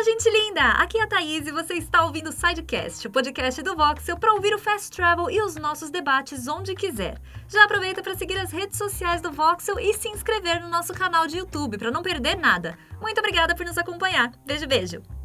Fala, gente linda! Aqui é a Thaís e você está ouvindo o Sidecast, o podcast do Voxel para ouvir o Fast Travel e os nossos debates onde quiser. Já aproveita para seguir as redes sociais do Voxel e se inscrever no nosso canal de YouTube para não perder nada. Muito obrigada por nos acompanhar. Beijo, beijo!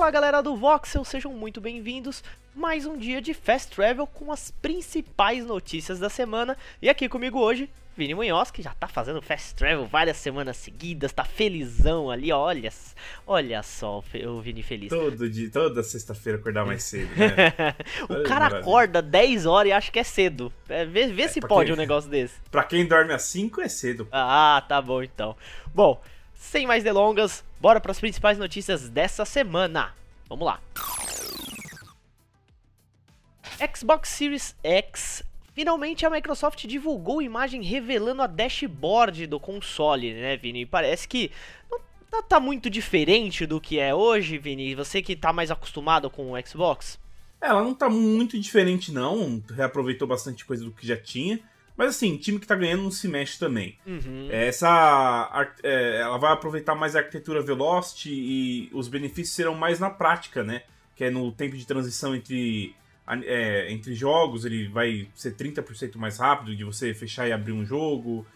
Fala galera do Voxel, sejam muito bem-vindos. Mais um dia de Fast Travel com as principais notícias da semana. E aqui comigo hoje, Vini Munhoz, que já tá fazendo Fast Travel várias semanas seguidas, tá felizão ali, olha, olha só o Vini feliz. Todo dia, toda sexta-feira acordar mais cedo, né? o cara acorda 10 horas e acha que é cedo. É, vê, vê é, se pode quem, um negócio desse. Pra quem dorme às 5 é cedo. Ah, tá bom então. Bom, sem mais delongas, bora para as principais notícias dessa semana. Vamos lá. Xbox Series X. Finalmente a Microsoft divulgou imagem revelando a dashboard do console, né, Vini? Parece que não tá muito diferente do que é hoje, Vini. Você que tá mais acostumado com o Xbox? Ela não tá muito diferente, não. Reaproveitou bastante coisa do que já tinha. Mas assim, time que tá ganhando não se mexe também. Uhum. É, essa. É, ela vai aproveitar mais a arquitetura Velocity e os benefícios serão mais na prática, né? Que é no tempo de transição entre, é, entre jogos, ele vai ser 30% mais rápido de você fechar e abrir um jogo.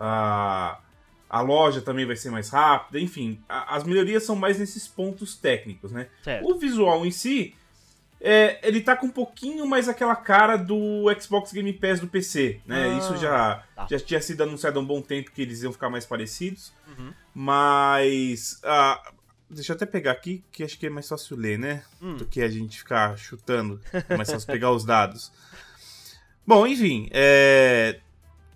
A, a loja também vai ser mais rápida, enfim. A, as melhorias são mais nesses pontos técnicos, né? Certo. O visual em si é, ele tá com um pouquinho mais aquela cara do Xbox Game Pass do PC, né? Ah, Isso já, tá. já tinha sido anunciado há um bom tempo que eles iam ficar mais parecidos. Uhum. Mas. Uh, deixa eu até pegar aqui, que acho que é mais fácil ler, né? Hum. Do que a gente ficar chutando. É mais fácil pegar os dados. Bom, enfim. É,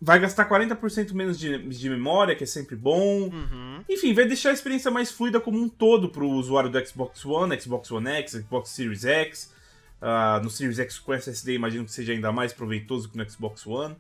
vai gastar 40% menos de, de memória, que é sempre bom. Uhum. Enfim, vai deixar a experiência mais fluida como um todo para o usuário do Xbox One, Xbox One X, Xbox Series X. Uh, no Series X com SSD, imagino que seja ainda mais proveitoso que no Xbox One.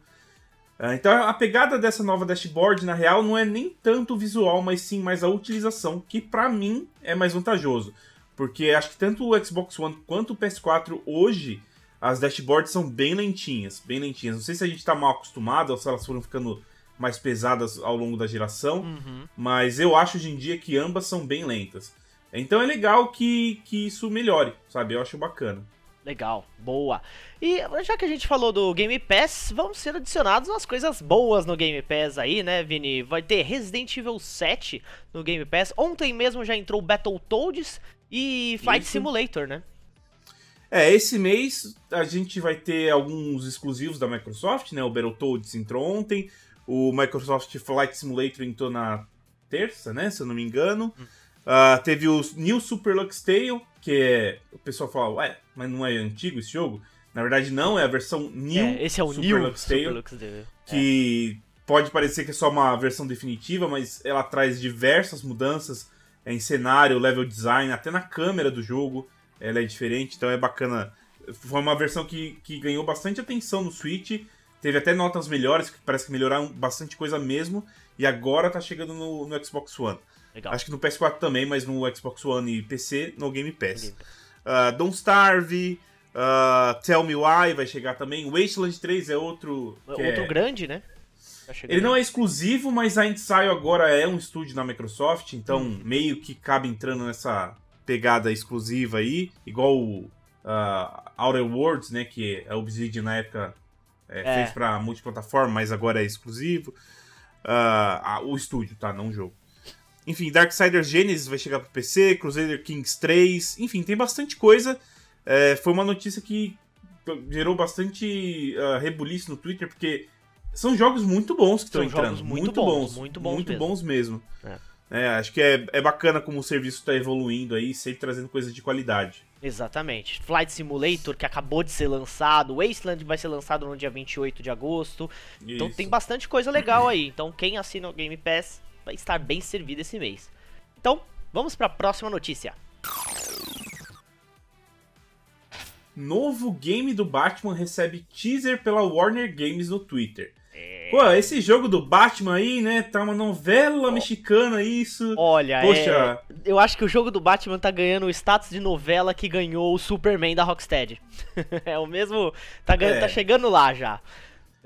Uh, então a pegada dessa nova dashboard, na real, não é nem tanto o visual, mas sim mais a utilização, que para mim é mais vantajoso. Porque acho que tanto o Xbox One quanto o PS4 hoje, as dashboards são bem lentinhas, bem lentinhas. Não sei se a gente tá mal acostumado ou se elas foram ficando mais pesadas ao longo da geração, uhum. mas eu acho hoje em dia que ambas são bem lentas. Então é legal que, que isso melhore, sabe? Eu acho bacana. Legal, boa. E já que a gente falou do Game Pass, vamos ser adicionados umas coisas boas no Game Pass aí, né, Vini? Vai ter Resident Evil 7 no Game Pass. Ontem mesmo já entrou Battletoads e Flight Isso. Simulator, né? É, esse mês a gente vai ter alguns exclusivos da Microsoft, né? O Battletoads entrou ontem, o Microsoft Flight Simulator entrou na terça, né? Se eu não me engano. Hum. Uh, teve o New Super Lux Tale, que é. O pessoal fala, ué, mas não é antigo esse jogo? Na verdade, não, é a versão New é, esse é o Super New Lux Tale. Super Lux Tale. Que é. pode parecer que é só uma versão definitiva, mas ela traz diversas mudanças em cenário, level design, até na câmera do jogo. Ela é diferente, então é bacana. Foi uma versão que, que ganhou bastante atenção no Switch. Teve até notas melhores, que parece que melhoraram bastante coisa mesmo. E agora tá chegando no, no Xbox One. Legal. Acho que no PS4 também, mas no Xbox One e PC, no Game Pass. Uh, Don't Starve, uh, Tell Me Why vai chegar também. Wasteland 3 é outro. outro é... grande, né? Tá Ele não é exclusivo, mas a Insight agora é um estúdio da Microsoft, então hum. meio que cabe entrando nessa pegada exclusiva aí, igual o uh, Outer Worlds, né, que a Obsidian na época é, é. fez para multiplataforma, mas agora é exclusivo. Uh, o estúdio, tá? Não o jogo. Enfim, Darksiders Genesis vai chegar pro PC, Crusader Kings 3, enfim, tem bastante coisa. É, foi uma notícia que gerou bastante uh, rebuliço no Twitter, porque são jogos muito bons que estão entrando. Muito, muito bons, bons, muito bons muito mesmo. Bons mesmo. É. É, acho que é, é bacana como o serviço está evoluindo aí, sempre trazendo coisas de qualidade. Exatamente. Flight Simulator, que acabou de ser lançado, Wasteland vai ser lançado no dia 28 de agosto. Isso. Então tem bastante coisa legal aí. Então quem assina o Game Pass estar bem servido esse mês. Então, vamos para a próxima notícia. Novo game do Batman recebe teaser pela Warner Games no Twitter. É... Pô, esse jogo do Batman aí, né? Tá uma novela oh. mexicana isso. Olha, Poxa. É... eu acho que o jogo do Batman tá ganhando o status de novela que ganhou o Superman da Rocksteady. é o mesmo. Tá, ganhando, é. tá chegando lá já.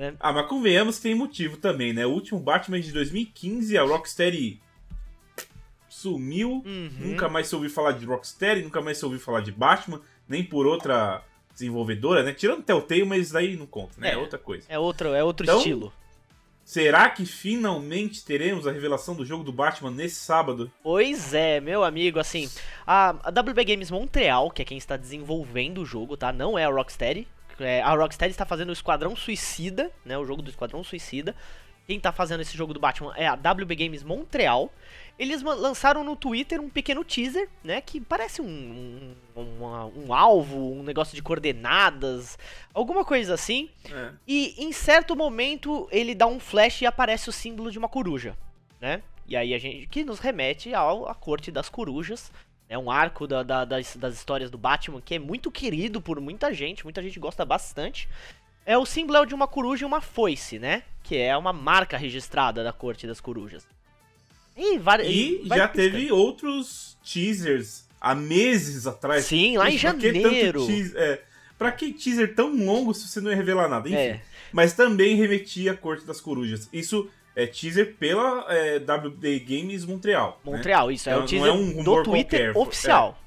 É. Ah, mas convenhamos que tem motivo também, né? O último Batman de 2015, a Rocksteady sumiu, uhum. nunca mais se ouviu falar de Rocksteady, nunca mais se ouviu falar de Batman, nem por outra desenvolvedora, né? Tirando Telltale, mas daí não conta, né? É, é outra coisa. É outro, é outro então, estilo. Será que finalmente teremos a revelação do jogo do Batman nesse sábado? Pois é, meu amigo, assim, a, a WB Games Montreal, que é quem está desenvolvendo o jogo, tá? Não é a Rocksteady. É, a Rocksteady está fazendo o Esquadrão Suicida, né? O jogo do Esquadrão Suicida. Quem está fazendo esse jogo do Batman é a WB Games Montreal. Eles lançaram no Twitter um pequeno teaser, né? Que parece um, um, um alvo, um negócio de coordenadas, alguma coisa assim. É. E em certo momento ele dá um flash e aparece o símbolo de uma coruja, né? E aí a gente. Que nos remete à corte das corujas. É um arco da, da, das, das histórias do Batman que é muito querido por muita gente, muita gente gosta bastante. É o símbolo é de uma coruja e uma foice, né? Que é uma marca registrada da corte das corujas. E, e já teve outros teasers há meses atrás. Sim, lá em janeiro. Teaser, é, pra que teaser tão longo se você não ia revelar nada? Enfim. É. Mas também remetia a Corte das Corujas. Isso é teaser pela é, WD Games Montreal. Né? Montreal, né? isso. É, então, é o teaser é um do Twitter qualquer. oficial.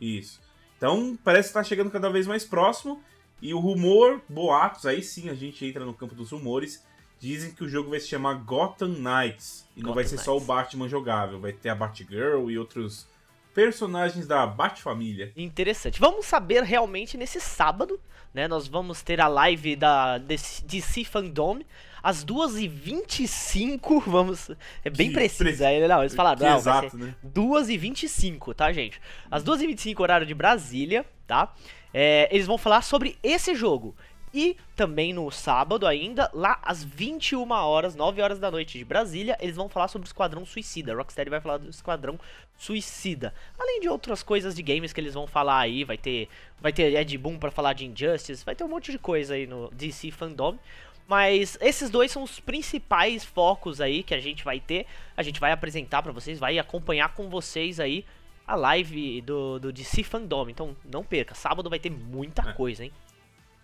É, isso. Então parece que tá chegando cada vez mais próximo. E o rumor, boatos, aí sim a gente entra no campo dos rumores Dizem que o jogo vai se chamar Gotham Knights. E Gotham não vai ser Knights. só o Batman jogável, vai ter a Batgirl e outros personagens da Batfamília. Interessante. Vamos saber realmente nesse sábado, né? Nós vamos ter a live da DC Fandom às 2h25, vamos... É bem que preciso, aí, não, eles falaram, não, exato, né? 2h25, tá, gente? Às 2h25, horário de Brasília, tá? É, eles vão falar sobre esse jogo. E também no sábado ainda, lá às 21 horas, 9 horas da noite de Brasília, eles vão falar sobre o Esquadrão Suicida. Rocksteady vai falar do Esquadrão Suicida. Além de outras coisas de games que eles vão falar aí, vai ter vai ter Ed Boon para falar de Injustice, vai ter um monte de coisa aí no DC Fandom. Mas esses dois são os principais focos aí que a gente vai ter. A gente vai apresentar para vocês, vai acompanhar com vocês aí a live do, do DC Fandom. Então não perca, sábado vai ter muita é. coisa, hein?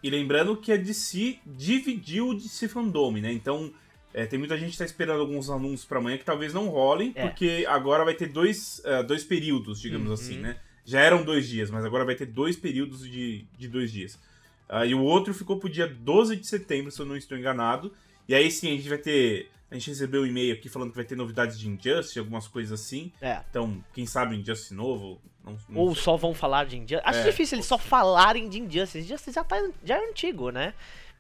E lembrando que a DC dividiu o DC Fandom, né? Então, é, tem muita gente que tá esperando alguns anúncios para amanhã que talvez não rolem, é. porque agora vai ter dois, uh, dois períodos, digamos uhum. assim, né? Já eram dois dias, mas agora vai ter dois períodos de, de dois dias. Uh, e o outro ficou pro dia 12 de setembro, se eu não estou enganado. E aí sim, a gente vai ter. A gente recebeu um e-mail aqui falando que vai ter novidades de Injustice, algumas coisas assim. É. Então, quem sabe Injustice novo, não, não Ou sei. só vão falar de Injustice. Acho é, difícil eles só falarem de Injustice. Injustice já, tá, já é antigo, né?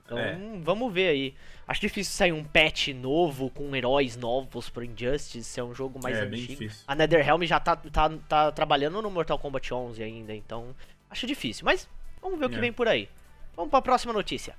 Então, é. vamos ver aí. Acho difícil sair um patch novo com heróis novos pro Injustice, é um jogo mais é, antigo. A NetherRealm já tá, tá, tá trabalhando no Mortal Kombat 11 ainda, então acho difícil. Mas vamos ver o que é. vem por aí. Vamos para a próxima notícia.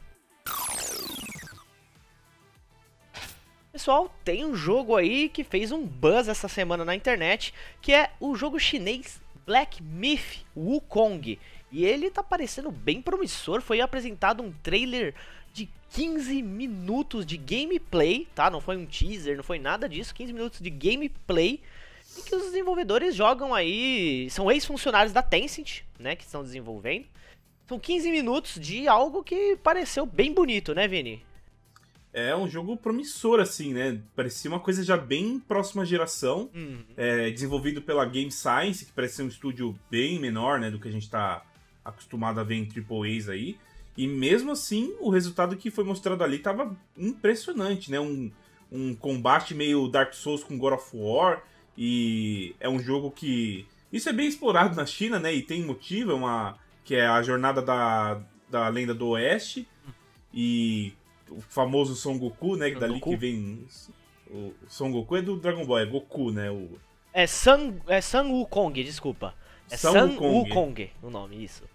Pessoal, tem um jogo aí que fez um buzz essa semana na internet, que é o jogo chinês Black Myth Wukong. E ele tá parecendo bem promissor. Foi apresentado um trailer de 15 minutos de gameplay, tá? Não foi um teaser, não foi nada disso. 15 minutos de gameplay. E que os desenvolvedores jogam aí. São ex-funcionários da Tencent, né? Que estão desenvolvendo. São 15 minutos de algo que pareceu bem bonito, né, Vini? é um jogo promissor, assim, né? Parecia uma coisa já bem próxima geração, uhum. é, desenvolvido pela Game Science, que parece ser um estúdio bem menor, né, do que a gente tá acostumado a ver em AAAs aí. E mesmo assim, o resultado que foi mostrado ali tava impressionante, né? Um, um combate meio Dark Souls com God of War, e é um jogo que... Isso é bem explorado na China, né? E tem motivo, é uma... que é a jornada da, da lenda do Oeste, e o famoso Son Goku, né? Son dali Goku? que vem. O Son Goku é do Dragon Ball, é Goku, né? O... É San, é San Wukong, desculpa. É San, San Wukong. Wukong o nome, isso.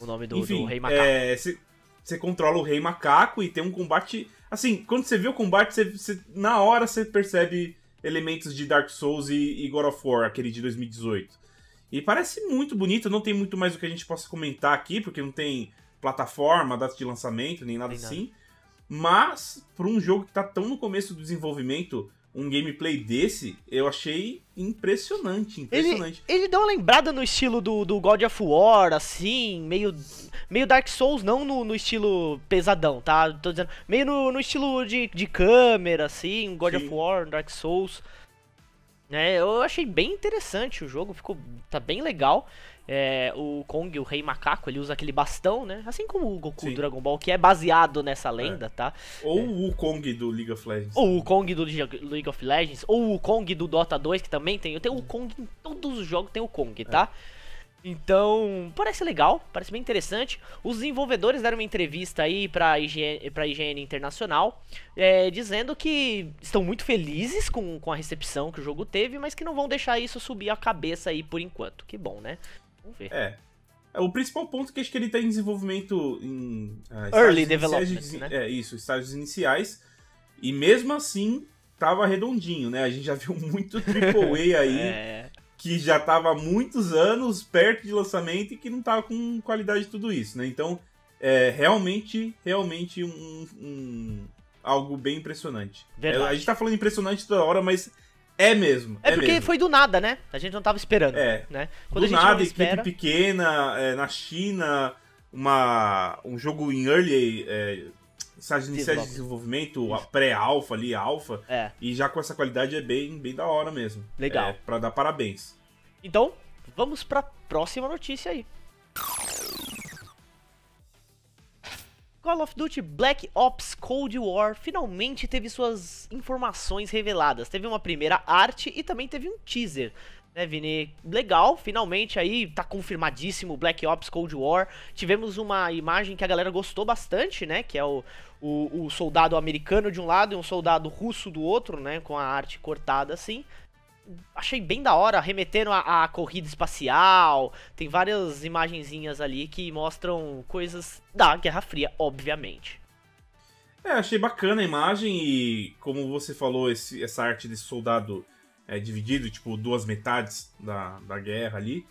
O nome do, Enfim, do Rei Macaco. É, você controla o Rei Macaco e tem um combate. Assim, quando você vê o combate, cê, cê, na hora você percebe elementos de Dark Souls e, e God of War, aquele de 2018. E parece muito bonito, não tem muito mais o que a gente possa comentar aqui, porque não tem plataforma, data de lançamento, nem nada nem assim. Nada. Mas, para um jogo que está tão no começo do desenvolvimento, um gameplay desse, eu achei impressionante, impressionante. Ele, ele deu uma lembrada no estilo do, do God of War, assim, meio, meio Dark Souls, não no, no estilo pesadão, tá? Tô dizendo, meio no, no estilo de, de câmera, assim, God Sim. of War, Dark Souls. É, eu achei bem interessante o jogo, ficou tá bem legal. É, o Kong, o Rei Macaco, ele usa aquele bastão, né? Assim como o Goku Sim. Dragon Ball, que é baseado nessa lenda, é. tá? Ou é. o Kong do League of Legends. Ou o Kong do League of Legends, ou o Kong do Dota 2, que também tem. Eu tenho o Kong em todos os jogos, tem o Kong, tá? É. Então, parece legal, parece bem interessante. Os desenvolvedores deram uma entrevista aí pra IGN, pra IGN Internacional, é, dizendo que estão muito felizes com, com a recepção que o jogo teve, mas que não vão deixar isso subir a cabeça aí por enquanto. Que bom, né? Vamos ver. É. é o principal ponto é que acho que ele está em desenvolvimento em. Uh, Early development, de, né? É, isso, estágios iniciais. E mesmo assim, tava redondinho, né? A gente já viu muito AAA aí. é que já estava há muitos anos perto de lançamento e que não estava com qualidade de tudo isso, né? Então, é realmente, realmente um, um algo bem impressionante. É, a gente tá falando impressionante toda hora, mas é mesmo. É, é porque mesmo. foi do nada, né? A gente não tava esperando. É. Né? Quando do nada, espera... equipe pequena, é, na China, uma, um jogo em early. É, estágio iniciais de desenvolvimento, pré-alfa ali, alfa. É. E já com essa qualidade é bem, bem da hora mesmo. Legal. É, pra dar parabéns. Então, vamos pra próxima notícia aí. Call of Duty Black Ops Cold War finalmente teve suas informações reveladas. Teve uma primeira arte e também teve um teaser né, Vini? Legal, finalmente aí tá confirmadíssimo Black Ops Cold War. Tivemos uma imagem que a galera gostou bastante, né? Que é o, o, o, soldado americano de um lado e um soldado russo do outro, né? Com a arte cortada assim. Achei bem da hora, remetendo a corrida espacial. Tem várias imagenzinhas ali que mostram coisas da Guerra Fria, obviamente. É, achei bacana a imagem e, como você falou, esse, essa arte desse soldado é, dividido, tipo, duas metades da, da guerra ali,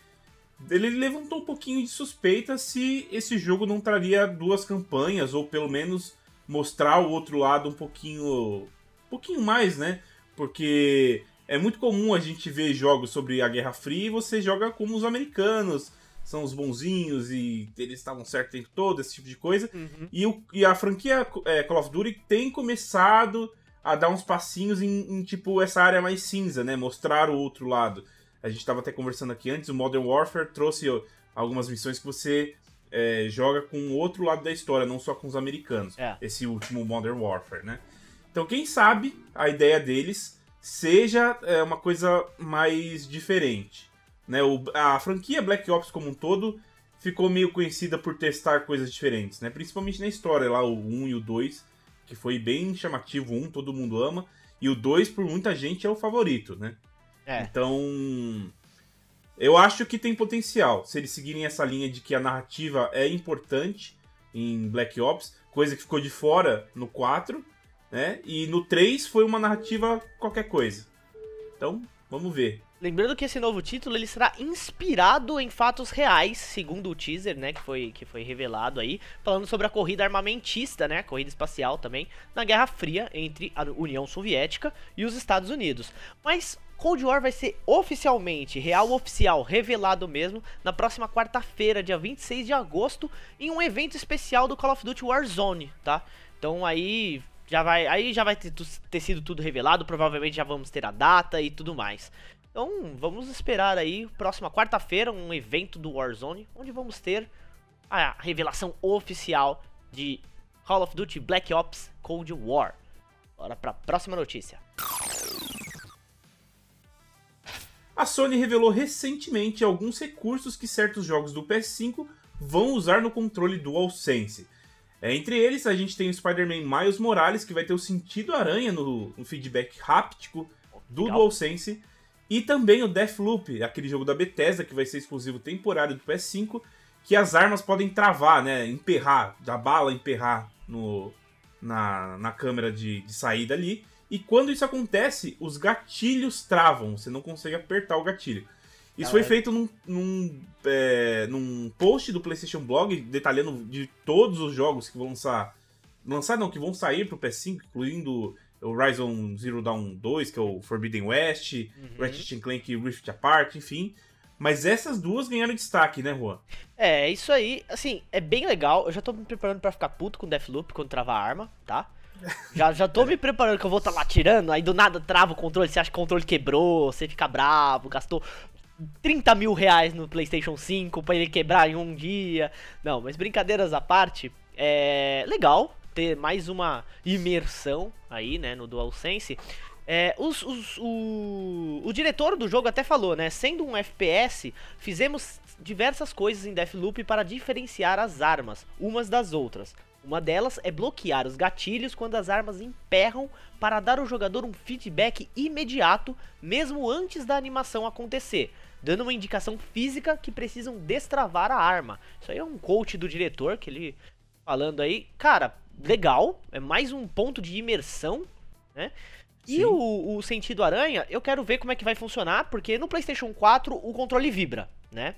ele levantou um pouquinho de suspeita se esse jogo não traria duas campanhas, ou pelo menos mostrar o outro lado um pouquinho. um pouquinho mais, né? Porque é muito comum a gente ver jogos sobre a Guerra Fria e você joga como os americanos, são os bonzinhos e eles estavam certo o tempo todo, esse tipo de coisa. Uhum. E, o, e a franquia é, Call of Duty tem começado a dar uns passinhos em, em, tipo essa área mais cinza, né? Mostrar o outro lado. A gente estava até conversando aqui antes, o Modern Warfare trouxe algumas missões que você é, joga com o outro lado da história, não só com os americanos. É. Esse último Modern Warfare, né? Então, quem sabe a ideia deles seja é, uma coisa mais diferente. Né? O, a franquia Black Ops como um todo ficou meio conhecida por testar coisas diferentes, né? Principalmente na história, lá o 1 e o 2 que foi bem chamativo. Um, todo mundo ama. E o dois, por muita gente, é o favorito, né? É. Então. Eu acho que tem potencial. Se eles seguirem essa linha de que a narrativa é importante em Black Ops, coisa que ficou de fora no 4, né? E no 3 foi uma narrativa qualquer coisa. Então, vamos ver. Lembrando que esse novo título ele será inspirado em fatos reais, segundo o teaser, né, que foi, que foi revelado aí, falando sobre a corrida armamentista, né, corrida espacial também, na Guerra Fria entre a União Soviética e os Estados Unidos. Mas Cold War vai ser oficialmente, real oficial, revelado mesmo, na próxima quarta-feira, dia 26 de agosto, em um evento especial do Call of Duty Warzone, tá? Então aí já vai, aí já vai ter, ter sido tudo revelado, provavelmente já vamos ter a data e tudo mais. Então vamos esperar aí, próxima quarta-feira, um evento do Warzone, onde vamos ter a revelação oficial de Call of Duty Black Ops Cold War. Bora pra próxima notícia. A Sony revelou recentemente alguns recursos que certos jogos do PS5 vão usar no controle DualSense. É, entre eles, a gente tem o Spider-Man Miles Morales, que vai ter o sentido aranha no, no feedback háptico do Legal. DualSense. E também o Deathloop, aquele jogo da Bethesda que vai ser exclusivo temporário do PS5, que as armas podem travar, né? Emperrar, da bala emperrar no, na, na câmera de, de saída ali. E quando isso acontece, os gatilhos travam, você não consegue apertar o gatilho. Isso foi feito num, num, é, num post do PlayStation Blog detalhando de todos os jogos que vão lançar. Lançar não, que vão sair pro PS5, incluindo o Horizon Zero Dawn 2, que é o Forbidden West, uhum. Ratchet Clank Rift Apart, enfim. Mas essas duas ganharam destaque, né, Juan? É, isso aí, assim, é bem legal. Eu já tô me preparando para ficar puto com Deathloop quando travar a arma, tá? Já, já tô me preparando que eu vou estar tá lá tirando, aí do nada trava o controle, você acha que o controle quebrou, você fica bravo, gastou 30 mil reais no PlayStation 5 pra ele quebrar em um dia. Não, mas brincadeiras à parte, é legal ter mais uma imersão aí, né, no DualSense. É, os, os, o, o diretor do jogo até falou, né? Sendo um FPS, fizemos diversas coisas em Deathloop para diferenciar as armas umas das outras. Uma delas é bloquear os gatilhos quando as armas emperram para dar ao jogador um feedback imediato, mesmo antes da animação acontecer, dando uma indicação física que precisam destravar a arma. Isso aí é um coach do diretor que ele falando aí, cara, legal, é mais um ponto de imersão, né? E o, o, sentido aranha, eu quero ver como é que vai funcionar, porque no PlayStation 4 o controle vibra, né?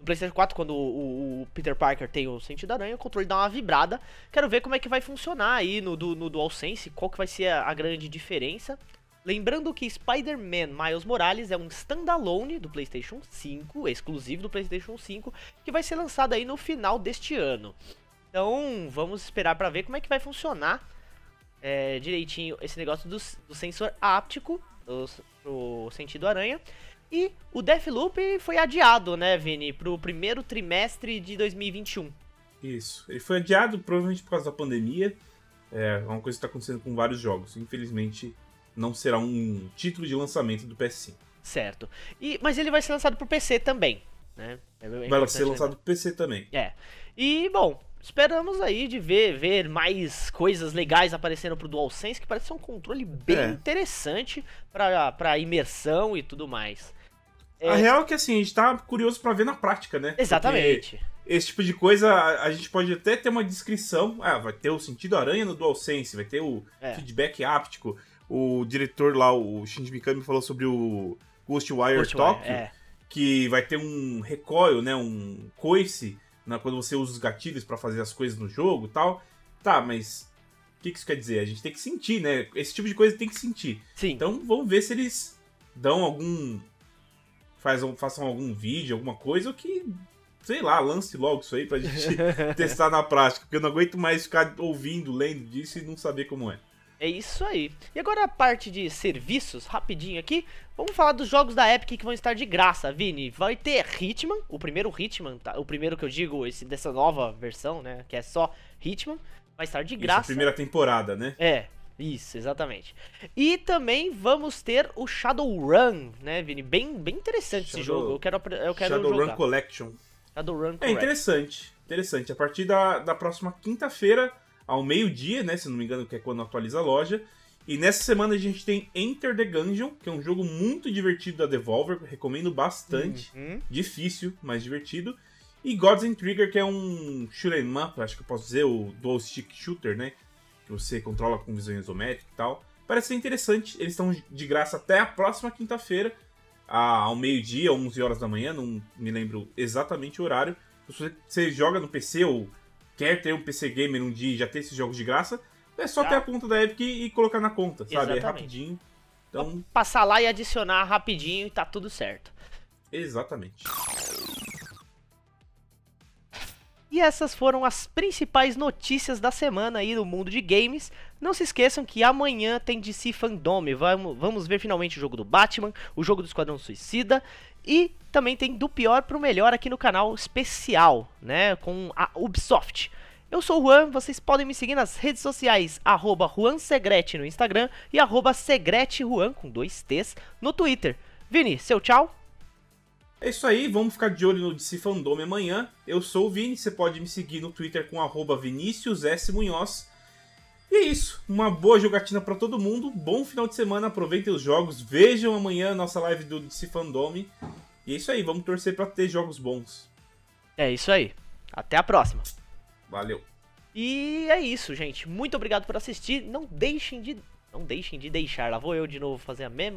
No PlayStation 4, quando o, o, Peter Parker tem o sentido aranha, o controle dá uma vibrada. Quero ver como é que vai funcionar aí no, do, no DualSense, qual que vai ser a, a grande diferença. Lembrando que Spider-Man Miles Morales é um standalone do PlayStation 5, exclusivo do PlayStation 5, que vai ser lançado aí no final deste ano. Então, vamos esperar para ver como é que vai funcionar é, direitinho esse negócio do, do sensor áptico do, pro sentido aranha. E o Deathloop foi adiado, né, Vini, pro primeiro trimestre de 2021. Isso. Ele foi adiado provavelmente por causa da pandemia. É uma coisa que está acontecendo com vários jogos. Infelizmente, não será um título de lançamento do PS5. Certo. E, mas ele vai ser lançado pro PC também, né? É vai ser lançado pro PC também. É. E, bom, esperamos aí de ver, ver mais coisas legais aparecendo pro DualSense, que parece ser um controle bem é. interessante pra, pra imersão e tudo mais. É... A real é que assim, a gente tá curioso para ver na prática, né? Exatamente. Porque esse tipo de coisa, a, gente pode até ter uma descrição. Ah, vai ter o sentido aranha no DualSense, vai ter o é. feedback áptico. O diretor lá, o Shinji Mikami, falou sobre o Ghostwire Ghost Tokyo, é. que vai ter um recoil, né? Um coice né, quando você usa os gatilhos para fazer as coisas no jogo tal. Tá, mas o que, que isso quer dizer? A gente tem que sentir, né? Esse tipo de coisa tem que sentir. Sim. Então vamos ver se eles dão algum. Fazem, façam algum vídeo, alguma coisa, ou que, sei lá, lance logo isso aí pra gente testar na prática. Porque eu não aguento mais ficar ouvindo, lendo disso e não saber como é. É isso aí. E agora a parte de serviços, rapidinho aqui. Vamos falar dos jogos da Epic que vão estar de graça, Vini. Vai ter Hitman, o primeiro Hitman, tá? o primeiro que eu digo, esse dessa nova versão, né? Que é só Hitman. Vai estar de graça. Isso, primeira temporada, né? É, isso, exatamente. E também vamos ter o Shadowrun, né, Vini? Bem, bem interessante Shadow... esse jogo. Eu quero, eu quero Shadowrun jogar. Collection. Shadowrun Collection. É interessante, interessante. A partir da, da próxima quinta-feira ao meio-dia, né? Se não me engano, que é quando atualiza a loja. E nessa semana a gente tem Enter the Gungeon, que é um jogo muito divertido da Devolver, recomendo bastante. Uhum. Difícil, mas divertido. E Gods and Trigger, que é um shoot'em up, acho que eu posso dizer, o dual stick shooter, né? Que você controla com visão isométrica e tal. Parece ser interessante. Eles estão de graça até a próxima quinta-feira, ao meio-dia, 11 horas da manhã, não me lembro exatamente o horário. Se você joga no PC ou quer ter um PC Gamer um dia e já ter esses jogos de graça, é só ter a conta da Epic e colocar na conta, sabe? É Exatamente. É rapidinho. Então... Passar lá e adicionar rapidinho e tá tudo certo. Exatamente. E essas foram as principais notícias da semana aí no mundo de games. Não se esqueçam que amanhã tem DC Fandome. Vamos, vamos ver finalmente o jogo do Batman, o jogo do Esquadrão Suicida e também tem do pior pro melhor aqui no canal especial, né, com a Ubisoft. Eu sou o Juan, vocês podem me seguir nas redes sociais, arroba JuanSegrete no Instagram e arroba SegreteJuan, com dois T's, no Twitter. Vini, seu tchau? É isso aí, vamos ficar de olho no DC Fandome amanhã. Eu sou o Vini, você pode me seguir no Twitter com arroba Vinícius S. Munhoz. E é isso, uma boa jogatina para todo mundo, bom final de semana, aproveitem os jogos, vejam amanhã a nossa live do DC Fandome. E é isso aí, vamos torcer para ter jogos bons. É isso aí, até a próxima. Valeu. E é isso, gente. Muito obrigado por assistir. Não deixem de não deixem de deixar. Lá vou eu de novo fazer a mesma